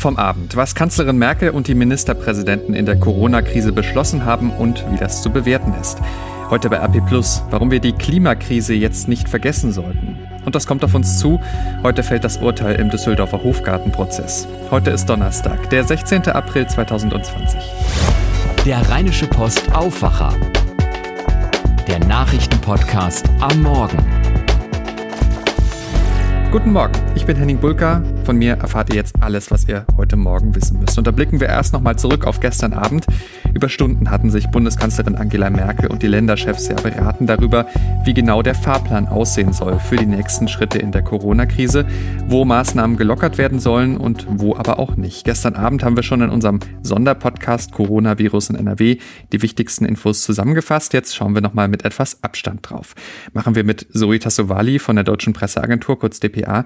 vom Abend, was Kanzlerin Merkel und die Ministerpräsidenten in der Corona-Krise beschlossen haben und wie das zu bewerten ist. Heute bei RP Plus, warum wir die Klimakrise jetzt nicht vergessen sollten. Und das kommt auf uns zu. Heute fällt das Urteil im Düsseldorfer Hofgartenprozess. Heute ist Donnerstag, der 16. April 2020. Der Rheinische Post Aufwacher. Der Nachrichtenpodcast am Morgen. Guten Morgen, ich bin Henning Bulka. Von mir erfahrt ihr jetzt alles, was ihr heute Morgen wissen müsst. Und da blicken wir erst nochmal zurück auf gestern Abend. Über Stunden hatten sich Bundeskanzlerin Angela Merkel und die Länderchefs ja beraten darüber, wie genau der Fahrplan aussehen soll für die nächsten Schritte in der Corona-Krise, wo Maßnahmen gelockert werden sollen und wo aber auch nicht. Gestern Abend haben wir schon in unserem Sonderpodcast Coronavirus in NRW die wichtigsten Infos zusammengefasst. Jetzt schauen wir nochmal mit etwas Abstand drauf. Machen wir mit Zoe Tassovali von der Deutschen Presseagentur, kurz DPA.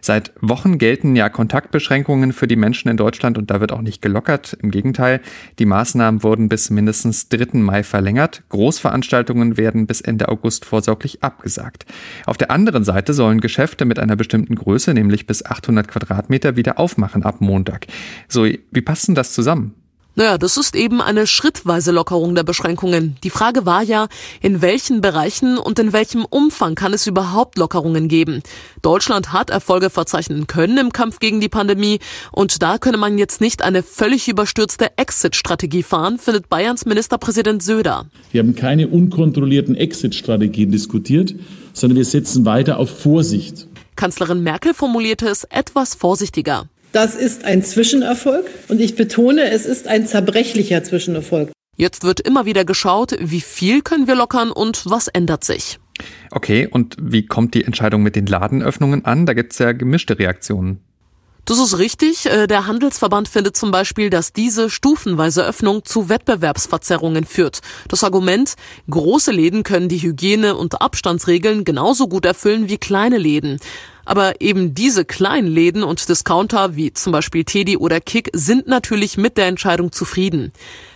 Seit Wochen gelten ja Kontaktbeschränkungen für die Menschen in Deutschland und da wird auch nicht gelockert. Im Gegenteil, die Maßnahmen wurden bis mindestens 3. Mai verlängert. Großveranstaltungen werden bis Ende August vorsorglich abgesagt. Auf der anderen Seite sollen Geschäfte mit einer bestimmten Größe, nämlich bis 800 Quadratmeter, wieder aufmachen ab Montag. So, wie passt denn das zusammen? Naja, das ist eben eine schrittweise Lockerung der Beschränkungen. Die Frage war ja, in welchen Bereichen und in welchem Umfang kann es überhaupt Lockerungen geben? Deutschland hat Erfolge verzeichnen können im Kampf gegen die Pandemie und da könne man jetzt nicht eine völlig überstürzte Exit-Strategie fahren, findet Bayerns Ministerpräsident Söder. Wir haben keine unkontrollierten Exit-Strategien diskutiert, sondern wir setzen weiter auf Vorsicht. Kanzlerin Merkel formulierte es etwas vorsichtiger. Das ist ein Zwischenerfolg und ich betone, es ist ein zerbrechlicher Zwischenerfolg. Jetzt wird immer wieder geschaut, wie viel können wir lockern und was ändert sich. Okay, und wie kommt die Entscheidung mit den Ladenöffnungen an? Da gibt es ja gemischte Reaktionen. Das ist richtig. Äh, der Handelsverband findet zum Beispiel, dass diese stufenweise Öffnung zu Wettbewerbsverzerrungen führt. Das Argument, große Läden können die Hygiene- und Abstandsregeln genauso gut erfüllen wie kleine Läden. Aber eben diese kleinen Läden und Discounter wie zum Beispiel Teddy oder Kick sind natürlich mit der Entscheidung zufrieden.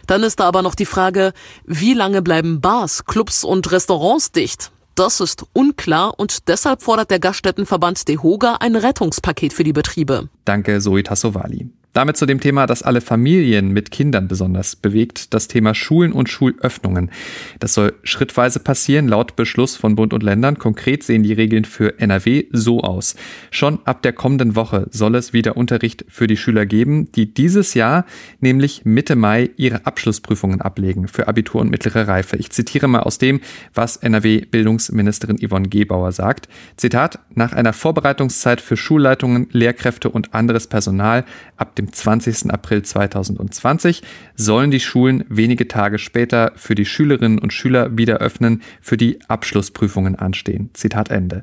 Dann ist da aber noch die Frage, wie lange bleiben Bars, Clubs und Restaurants dicht? Das ist unklar und deshalb fordert der Gaststättenverband DEHOGA ein Rettungspaket für die Betriebe. Danke, Zoe Tassovali. Damit zu dem Thema, das alle Familien mit Kindern besonders bewegt, das Thema Schulen und Schulöffnungen. Das soll schrittweise passieren, laut Beschluss von Bund und Ländern. Konkret sehen die Regeln für NRW so aus. Schon ab der kommenden Woche soll es wieder Unterricht für die Schüler geben, die dieses Jahr, nämlich Mitte Mai, ihre Abschlussprüfungen ablegen für Abitur und mittlere Reife. Ich zitiere mal aus dem, was NRW-Bildungsministerin Yvonne Gebauer sagt. Zitat, nach einer Vorbereitungszeit für Schulleitungen, Lehrkräfte und anderes Personal ab dem 20. April 2020 sollen die Schulen wenige Tage später für die Schülerinnen und Schüler wieder öffnen, für die Abschlussprüfungen anstehen. Zitat Ende.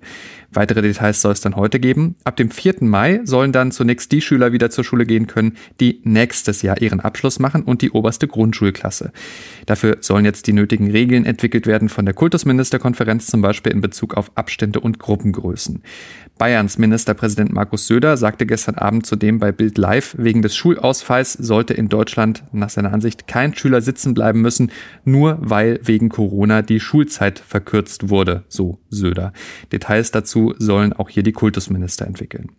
Weitere Details soll es dann heute geben. Ab dem 4. Mai sollen dann zunächst die Schüler wieder zur Schule gehen können, die nächstes Jahr ihren Abschluss machen und die oberste Grundschulklasse. Dafür sollen jetzt die nötigen Regeln entwickelt werden von der Kultusministerkonferenz, zum Beispiel in Bezug auf Abstände und Gruppengrößen. Bayerns Ministerpräsident Markus Söder sagte gestern Abend zudem bei Bild Live, wegen des Schulausfalls sollte in Deutschland nach seiner Ansicht kein Schüler sitzen bleiben müssen, nur weil wegen Corona die Schulzeit verkürzt wurde, so Söder. Details dazu sollen auch hier die Kultusminister entwickeln.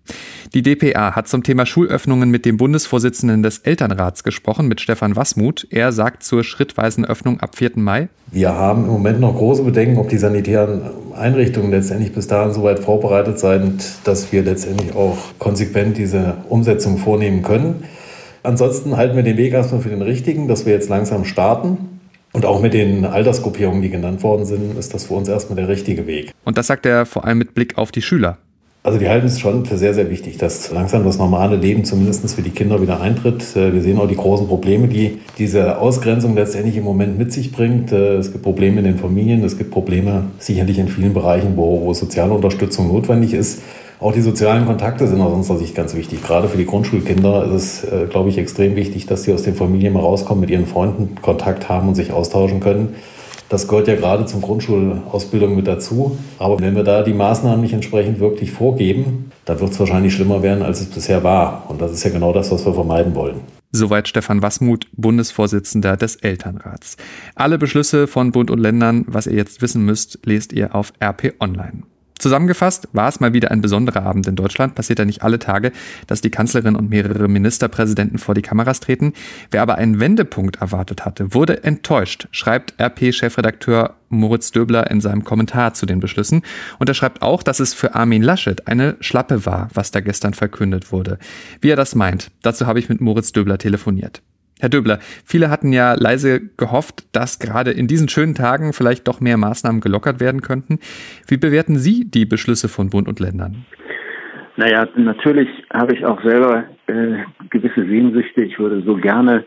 Die DPA hat zum Thema Schulöffnungen mit dem Bundesvorsitzenden des Elternrats gesprochen, mit Stefan Wassmuth. Er sagt zur schrittweisen Öffnung ab 4. Mai. Wir haben im Moment noch große Bedenken, ob die sanitären Einrichtungen letztendlich bis dahin so weit vorbereitet sind, dass wir letztendlich auch konsequent diese Umsetzung vornehmen können. Ansonsten halten wir den Weg erstmal für den richtigen, dass wir jetzt langsam starten. Und auch mit den Altersgruppierungen, die genannt worden sind, ist das für uns erstmal der richtige Weg. Und das sagt er vor allem mit Blick auf die Schüler. Also wir halten es schon für sehr, sehr wichtig, dass langsam das normale Leben zumindest für die Kinder wieder eintritt. Äh, wir sehen auch die großen Probleme, die diese Ausgrenzung letztendlich im Moment mit sich bringt. Äh, es gibt Probleme in den Familien, es gibt Probleme sicherlich in vielen Bereichen, wo, wo soziale Unterstützung notwendig ist. Auch die sozialen Kontakte sind aus unserer Sicht ganz wichtig. Gerade für die Grundschulkinder ist es, äh, glaube ich, extrem wichtig, dass sie aus den Familien mal rauskommen, mit ihren Freunden Kontakt haben und sich austauschen können. Das gehört ja gerade zum Grundschulausbildung mit dazu. Aber wenn wir da die Maßnahmen nicht entsprechend wirklich vorgeben, dann wird es wahrscheinlich schlimmer werden, als es bisher war. Und das ist ja genau das, was wir vermeiden wollen. Soweit Stefan Wassmuth, Bundesvorsitzender des Elternrats. Alle Beschlüsse von Bund und Ländern, was ihr jetzt wissen müsst, lest ihr auf RP Online. Zusammengefasst war es mal wieder ein besonderer Abend in Deutschland. Passiert ja nicht alle Tage, dass die Kanzlerin und mehrere Ministerpräsidenten vor die Kameras treten. Wer aber einen Wendepunkt erwartet hatte, wurde enttäuscht, schreibt RP-Chefredakteur Moritz Döbler in seinem Kommentar zu den Beschlüssen. Und er schreibt auch, dass es für Armin Laschet eine Schlappe war, was da gestern verkündet wurde. Wie er das meint, dazu habe ich mit Moritz Döbler telefoniert. Herr Döbler, viele hatten ja leise gehofft, dass gerade in diesen schönen Tagen vielleicht doch mehr Maßnahmen gelockert werden könnten. Wie bewerten Sie die Beschlüsse von Bund und Ländern? Naja, natürlich habe ich auch selber äh, gewisse Sehnsüchte. Ich würde so gerne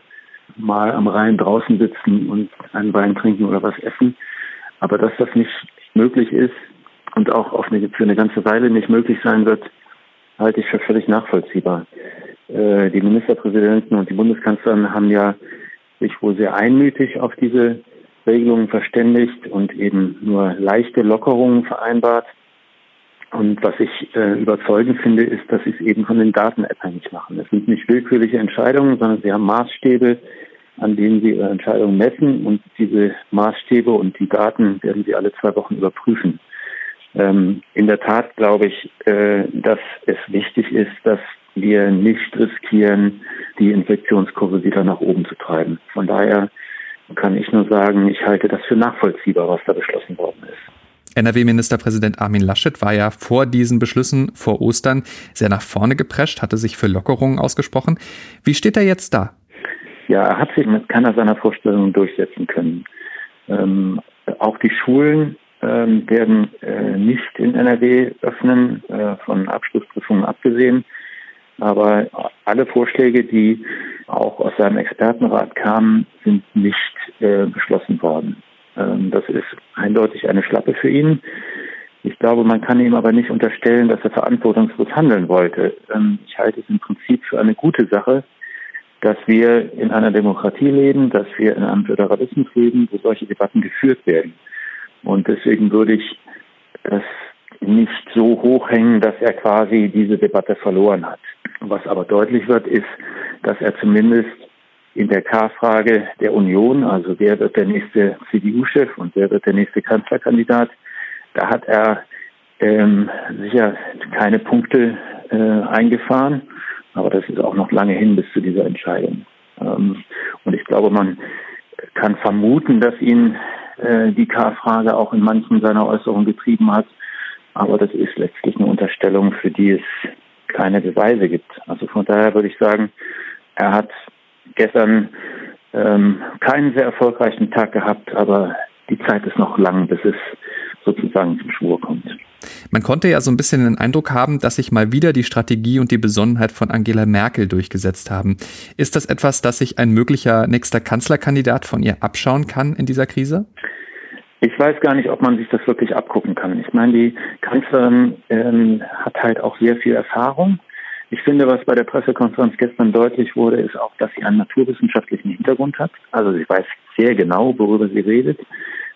mal am Rhein draußen sitzen und einen Wein trinken oder was essen. Aber dass das nicht möglich ist und auch eine, für eine ganze Weile nicht möglich sein wird, halte ich für völlig nachvollziehbar. Äh, die Ministerpräsidenten und die Bundeskanzlerin haben ja sich wohl sehr einmütig auf diese Regelungen verständigt und eben nur leichte Lockerungen vereinbart. Und was ich äh, überzeugend finde, ist, dass sie es eben von den Daten abhängig machen. Es sind nicht willkürliche Entscheidungen, sondern sie haben Maßstäbe, an denen sie ihre Entscheidungen messen. Und diese Maßstäbe und die Daten werden sie alle zwei Wochen überprüfen. Ähm, in der Tat glaube ich, äh, dass es wichtig ist, dass wir nicht riskieren, die Infektionskurve wieder nach oben zu treiben. Von daher kann ich nur sagen, ich halte das für nachvollziehbar, was da beschlossen worden ist. NRW-Ministerpräsident Armin Laschet war ja vor diesen Beschlüssen vor Ostern sehr nach vorne geprescht, hatte sich für Lockerungen ausgesprochen. Wie steht er jetzt da? Ja, er hat sich mit keiner seiner Vorstellungen durchsetzen können. Ähm, auch die Schulen ähm, werden äh, nicht in NRW öffnen, äh, von Abschlussprüfungen abgesehen. Aber alle Vorschläge, die auch aus seinem Expertenrat kamen, sind nicht äh, beschlossen worden. Ähm, das ist eindeutig eine Schlappe für ihn. Ich glaube, man kann ihm aber nicht unterstellen, dass er verantwortungslos handeln wollte. Ähm, ich halte es im Prinzip für eine gute Sache, dass wir in einer Demokratie leben, dass wir in einem Föderalismus leben, wo solche Debatten geführt werden. Und deswegen würde ich das nicht so hoch hängen, dass er quasi diese Debatte verloren hat. Was aber deutlich wird, ist, dass er zumindest in der K-Frage der Union, also wer wird der nächste CDU-Chef und wer wird der nächste Kanzlerkandidat, da hat er ähm, sicher keine Punkte äh, eingefahren, aber das ist auch noch lange hin bis zu dieser Entscheidung. Ähm, und ich glaube, man kann vermuten, dass ihn äh, die K-Frage auch in manchen seiner Äußerungen getrieben hat, aber das ist letztlich eine Unterstellung, für die es keine Beweise gibt. Also von daher würde ich sagen, er hat gestern ähm, keinen sehr erfolgreichen Tag gehabt, aber die Zeit ist noch lang, bis es sozusagen zum Schwur kommt. Man konnte ja so ein bisschen den Eindruck haben, dass sich mal wieder die Strategie und die Besonnenheit von Angela Merkel durchgesetzt haben. Ist das etwas, das sich ein möglicher nächster Kanzlerkandidat von ihr abschauen kann in dieser Krise? Ich weiß gar nicht, ob man sich das wirklich abgucken kann. Ich meine, die Kanzlerin ähm, hat halt auch sehr viel Erfahrung. Ich finde, was bei der Pressekonferenz gestern deutlich wurde, ist auch, dass sie einen naturwissenschaftlichen Hintergrund hat. Also sie weiß sehr genau, worüber sie redet.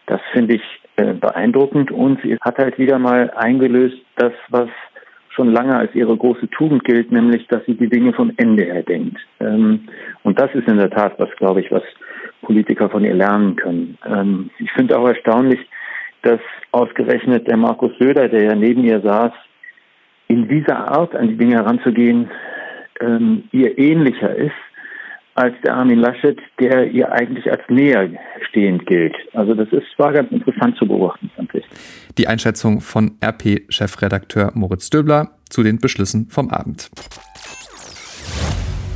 Das finde ich äh, beeindruckend und sie hat halt wieder mal eingelöst, das, was schon lange als ihre große Tugend gilt, nämlich, dass sie die Dinge vom Ende her denkt. Ähm, und das ist in der Tat was, glaube ich, was Politiker von ihr lernen können. Ähm, ich finde auch erstaunlich, dass ausgerechnet der Markus Söder, der ja neben ihr saß, in dieser Art an die Dinge heranzugehen, ähm, ihr ähnlicher ist als der Armin Laschet, der ihr eigentlich als näher stehend gilt. Also das ist, war ganz interessant zu beobachten, fand ich. Die Einschätzung von RP-Chefredakteur Moritz Döbler zu den Beschlüssen vom Abend.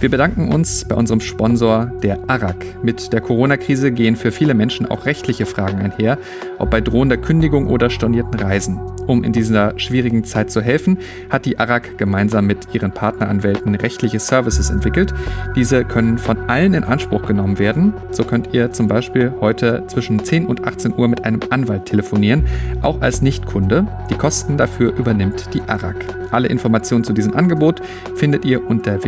Wir bedanken uns bei unserem Sponsor, der ARAG. Mit der Corona-Krise gehen für viele Menschen auch rechtliche Fragen einher, ob bei drohender Kündigung oder stornierten Reisen. Um in dieser schwierigen Zeit zu helfen, hat die ARAG gemeinsam mit ihren Partneranwälten rechtliche Services entwickelt. Diese können von allen in Anspruch genommen werden. So könnt ihr zum Beispiel heute zwischen 10 und 18 Uhr mit einem Anwalt telefonieren, auch als Nichtkunde. Die Kosten dafür übernimmt die ARAG. Alle Informationen zu diesem Angebot findet ihr unter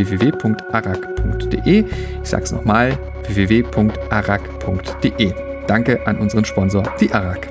www.arag.de. Ich sage es nochmal, www.arag.de. Danke an unseren Sponsor, die ARAG.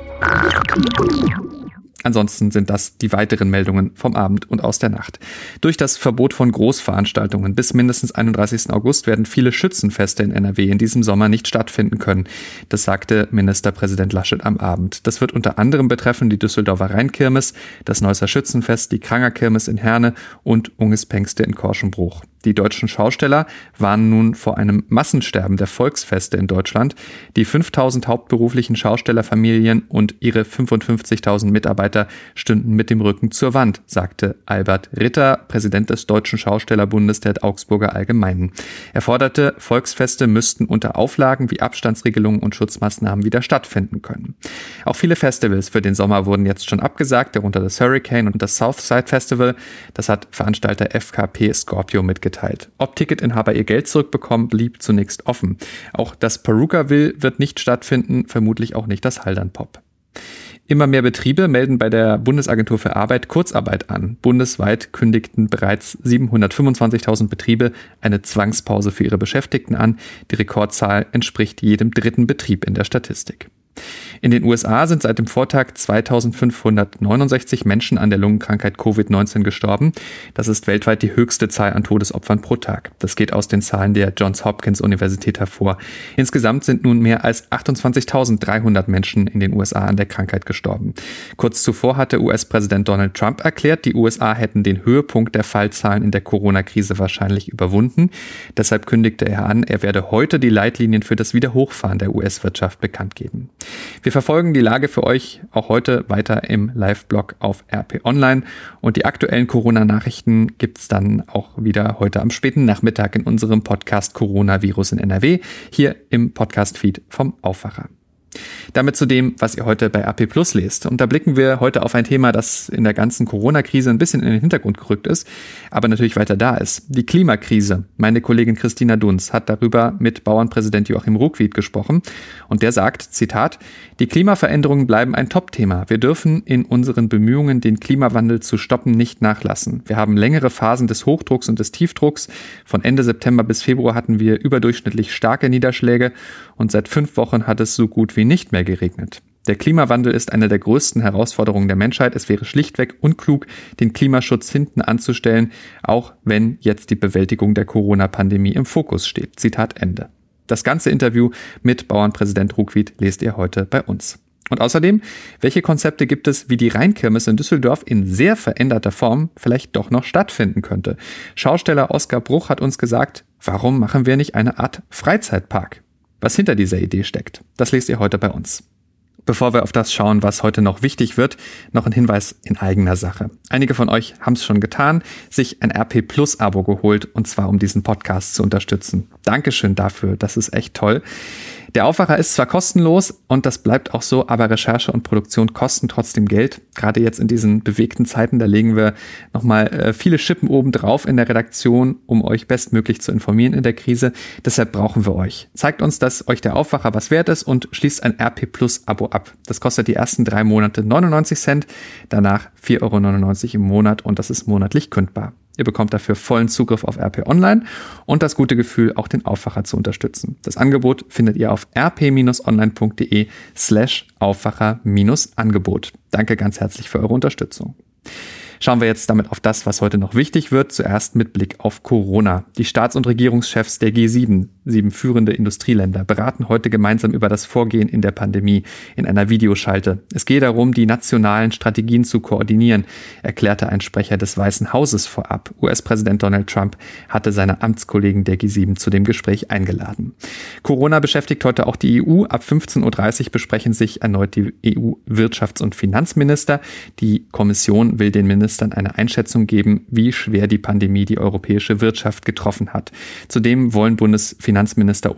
Ansonsten sind das die weiteren Meldungen vom Abend und aus der Nacht. Durch das Verbot von Großveranstaltungen bis mindestens 31. August werden viele Schützenfeste in NRW in diesem Sommer nicht stattfinden können. Das sagte Ministerpräsident Laschet am Abend. Das wird unter anderem betreffen die Düsseldorfer Rheinkirmes, das Neusser Schützenfest, die Krangerkirmes in Herne und Unges Pengste in Korschenbruch. Die deutschen Schausteller waren nun vor einem Massensterben der Volksfeste in Deutschland. Die 5000 hauptberuflichen Schaustellerfamilien und ihre 55.000 Mitarbeiter stünden mit dem Rücken zur Wand, sagte Albert Ritter, Präsident des Deutschen Schaustellerbundes der Augsburger Allgemeinen. Er forderte, Volksfeste müssten unter Auflagen wie Abstandsregelungen und Schutzmaßnahmen wieder stattfinden können. Auch viele Festivals für den Sommer wurden jetzt schon abgesagt, darunter das Hurricane und das Southside Festival. Das hat Veranstalter FKP Scorpio mitgeteilt mitgeteilt. Ob Ticketinhaber ihr Geld zurückbekommen, blieb zunächst offen. Auch das Perukaville wird nicht stattfinden, vermutlich auch nicht das Haldern Pop. Immer mehr Betriebe melden bei der Bundesagentur für Arbeit Kurzarbeit an. Bundesweit kündigten bereits 725.000 Betriebe eine Zwangspause für ihre Beschäftigten an. Die Rekordzahl entspricht jedem dritten Betrieb in der Statistik. In den USA sind seit dem Vortag 2569 Menschen an der Lungenkrankheit Covid-19 gestorben. Das ist weltweit die höchste Zahl an Todesopfern pro Tag. Das geht aus den Zahlen der Johns Hopkins Universität hervor. Insgesamt sind nun mehr als 28.300 Menschen in den USA an der Krankheit gestorben. Kurz zuvor hatte US-Präsident Donald Trump erklärt, die USA hätten den Höhepunkt der Fallzahlen in der Corona-Krise wahrscheinlich überwunden. Deshalb kündigte er an, er werde heute die Leitlinien für das Wiederhochfahren der US-Wirtschaft bekannt geben. Wir verfolgen die Lage für euch auch heute weiter im Live-Blog auf RP Online und die aktuellen Corona-Nachrichten gibt's dann auch wieder heute am späten Nachmittag in unserem Podcast Coronavirus in NRW hier im Podcast-Feed vom Aufwacher. Damit zu dem, was ihr heute bei AP Plus lest. Und da blicken wir heute auf ein Thema, das in der ganzen Corona-Krise ein bisschen in den Hintergrund gerückt ist, aber natürlich weiter da ist. Die Klimakrise. Meine Kollegin Christina Dunz hat darüber mit Bauernpräsident Joachim Ruckwied gesprochen. Und der sagt, Zitat, die Klimaveränderungen bleiben ein Top-Thema. Wir dürfen in unseren Bemühungen, den Klimawandel zu stoppen, nicht nachlassen. Wir haben längere Phasen des Hochdrucks und des Tiefdrucks. Von Ende September bis Februar hatten wir überdurchschnittlich starke Niederschläge und seit fünf Wochen hat es so gut wie nicht mehr geregnet. Der Klimawandel ist eine der größten Herausforderungen der Menschheit. Es wäre schlichtweg unklug, den Klimaschutz hinten anzustellen, auch wenn jetzt die Bewältigung der Corona-Pandemie im Fokus steht. Zitat Ende. Das ganze Interview mit Bauernpräsident Ruckwied lest ihr heute bei uns. Und außerdem, welche Konzepte gibt es, wie die Rheinkirmes in Düsseldorf in sehr veränderter Form vielleicht doch noch stattfinden könnte? Schausteller Oskar Bruch hat uns gesagt, warum machen wir nicht eine Art Freizeitpark? Was hinter dieser Idee steckt, das lest ihr heute bei uns. Bevor wir auf das schauen, was heute noch wichtig wird, noch ein Hinweis in eigener Sache. Einige von euch haben es schon getan, sich ein RP Plus Abo geholt und zwar um diesen Podcast zu unterstützen. Dankeschön dafür, das ist echt toll. Der Aufwacher ist zwar kostenlos und das bleibt auch so, aber Recherche und Produktion kosten trotzdem Geld. Gerade jetzt in diesen bewegten Zeiten, da legen wir nochmal äh, viele Schippen oben drauf in der Redaktion, um euch bestmöglich zu informieren in der Krise. Deshalb brauchen wir euch. Zeigt uns, dass euch der Aufwacher was wert ist und schließt ein RP Plus Abo ab. Das kostet die ersten drei Monate 99 Cent, danach 4,99 Euro im Monat und das ist monatlich kündbar. Ihr bekommt dafür vollen Zugriff auf RP Online und das gute Gefühl, auch den Aufwacher zu unterstützen. Das Angebot findet ihr auf rp-online.de slash Aufwacher-Angebot. Danke ganz herzlich für eure Unterstützung. Schauen wir jetzt damit auf das, was heute noch wichtig wird. Zuerst mit Blick auf Corona. Die Staats- und Regierungschefs der G7, sieben führende Industrieländer, beraten heute gemeinsam über das Vorgehen in der Pandemie in einer Videoschalte. Es geht darum, die nationalen Strategien zu koordinieren, erklärte ein Sprecher des Weißen Hauses vorab. US-Präsident Donald Trump hatte seine Amtskollegen der G7 zu dem Gespräch eingeladen. Corona beschäftigt heute auch die EU. Ab 15.30 Uhr besprechen sich erneut die EU-Wirtschafts- und Finanzminister. Die Kommission will den Minister Ministern eine Einschätzung geben, wie schwer die Pandemie die europäische Wirtschaft getroffen hat. Zudem wollen Bundesfinanzminister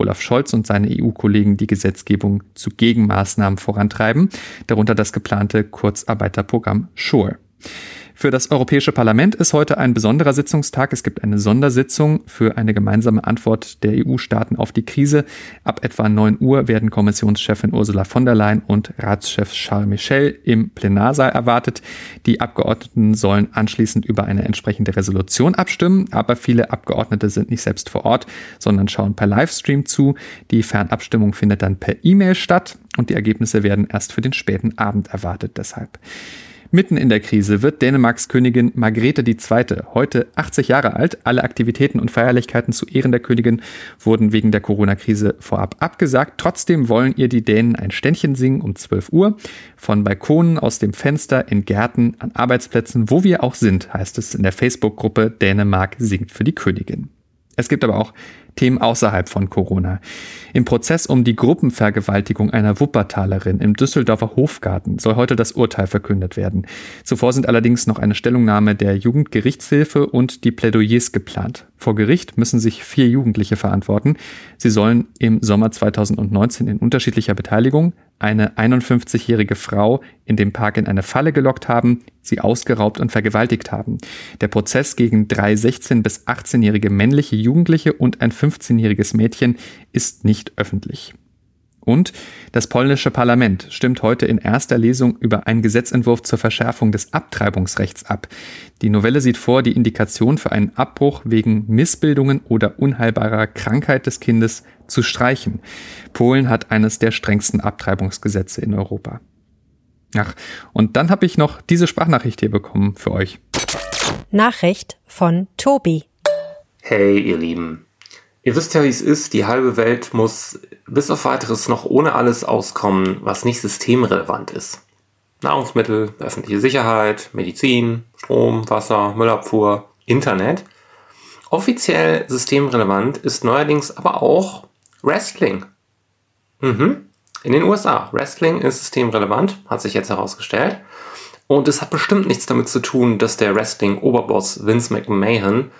Olaf Scholz und seine EU-Kollegen die Gesetzgebung zu Gegenmaßnahmen vorantreiben, darunter das geplante Kurzarbeiterprogramm SURE. Für das Europäische Parlament ist heute ein besonderer Sitzungstag. Es gibt eine Sondersitzung für eine gemeinsame Antwort der EU-Staaten auf die Krise. Ab etwa 9 Uhr werden Kommissionschefin Ursula von der Leyen und Ratschef Charles Michel im Plenarsaal erwartet. Die Abgeordneten sollen anschließend über eine entsprechende Resolution abstimmen, aber viele Abgeordnete sind nicht selbst vor Ort, sondern schauen per Livestream zu. Die Fernabstimmung findet dann per E-Mail statt und die Ergebnisse werden erst für den späten Abend erwartet deshalb. Mitten in der Krise wird Dänemarks Königin Margrethe II., heute 80 Jahre alt, alle Aktivitäten und Feierlichkeiten zu Ehren der Königin wurden wegen der Corona-Krise vorab abgesagt. Trotzdem wollen ihr die Dänen ein Ständchen singen um 12 Uhr. Von Balkonen, aus dem Fenster, in Gärten, an Arbeitsplätzen, wo wir auch sind, heißt es in der Facebook-Gruppe Dänemark singt für die Königin. Es gibt aber auch Themen außerhalb von Corona. Im Prozess um die Gruppenvergewaltigung einer Wuppertalerin im Düsseldorfer Hofgarten soll heute das Urteil verkündet werden. Zuvor sind allerdings noch eine Stellungnahme der Jugendgerichtshilfe und die Plädoyers geplant. Vor Gericht müssen sich vier Jugendliche verantworten. Sie sollen im Sommer 2019 in unterschiedlicher Beteiligung eine 51-jährige Frau in dem Park in eine Falle gelockt haben, sie ausgeraubt und vergewaltigt haben. Der Prozess gegen drei 16- bis 18-jährige männliche Jugendliche und ein 15-jähriges Mädchen ist nicht öffentlich. Und das polnische Parlament stimmt heute in erster Lesung über einen Gesetzentwurf zur Verschärfung des Abtreibungsrechts ab. Die Novelle sieht vor, die Indikation für einen Abbruch wegen Missbildungen oder unheilbarer Krankheit des Kindes zu streichen. Polen hat eines der strengsten Abtreibungsgesetze in Europa. Ach, und dann habe ich noch diese Sprachnachricht hier bekommen für euch. Nachricht von Tobi. Hey, ihr Lieben. Ihr wisst ja, wie es ist. Die halbe Welt muss bis auf weiteres noch ohne alles auskommen, was nicht systemrelevant ist. Nahrungsmittel, öffentliche Sicherheit, Medizin, Strom, Wasser, Müllabfuhr, Internet. Offiziell systemrelevant ist neuerdings aber auch Wrestling. Mhm. In den USA. Wrestling ist systemrelevant, hat sich jetzt herausgestellt. Und es hat bestimmt nichts damit zu tun, dass der Wrestling-Oberboss Vince McMahon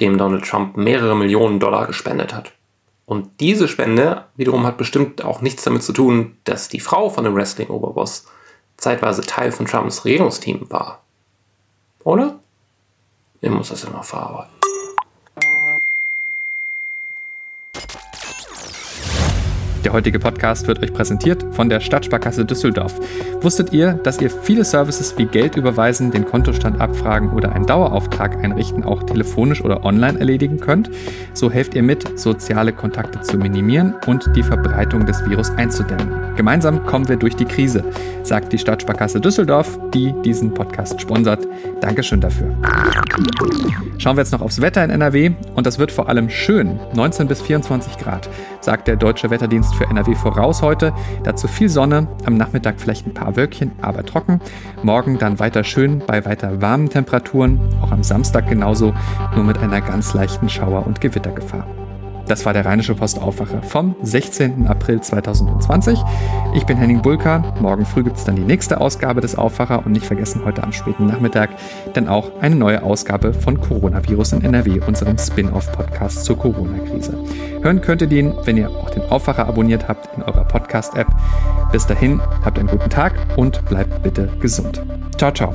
dem Donald Trump mehrere Millionen Dollar gespendet hat. Und diese Spende wiederum hat bestimmt auch nichts damit zu tun, dass die Frau von dem Wrestling-Oberboss zeitweise Teil von Trumps Regierungsteam war. Oder? Ich muss das ja noch verarbeiten. Der heutige Podcast wird euch präsentiert von der Stadtsparkasse Düsseldorf. Wusstet ihr, dass ihr viele Services wie Geld überweisen, den Kontostand abfragen oder einen Dauerauftrag einrichten auch telefonisch oder online erledigen könnt? So helft ihr mit, soziale Kontakte zu minimieren und die Verbreitung des Virus einzudämmen. Gemeinsam kommen wir durch die Krise, sagt die Stadtsparkasse Düsseldorf, die diesen Podcast sponsert. Dankeschön dafür. Schauen wir jetzt noch aufs Wetter in NRW und das wird vor allem schön, 19 bis 24 Grad, sagt der Deutsche Wetterdienst für NRW voraus heute. Dazu viel Sonne, am Nachmittag vielleicht ein paar Wölkchen, aber trocken. Morgen dann weiter schön bei weiter warmen Temperaturen, auch am Samstag genauso, nur mit einer ganz leichten Schauer- und Gewittergefahr. Das war der Rheinische Post Aufwacher vom 16. April 2020. Ich bin Henning Bulka. Morgen früh gibt es dann die nächste Ausgabe des Aufwacher und nicht vergessen heute am späten Nachmittag dann auch eine neue Ausgabe von Coronavirus in NRW, unserem Spin-off-Podcast zur Corona-Krise. Hören könnt ihr den, wenn ihr auch den Aufwacher abonniert habt in eurer Podcast-App. Bis dahin, habt einen guten Tag und bleibt bitte gesund. Ciao, ciao.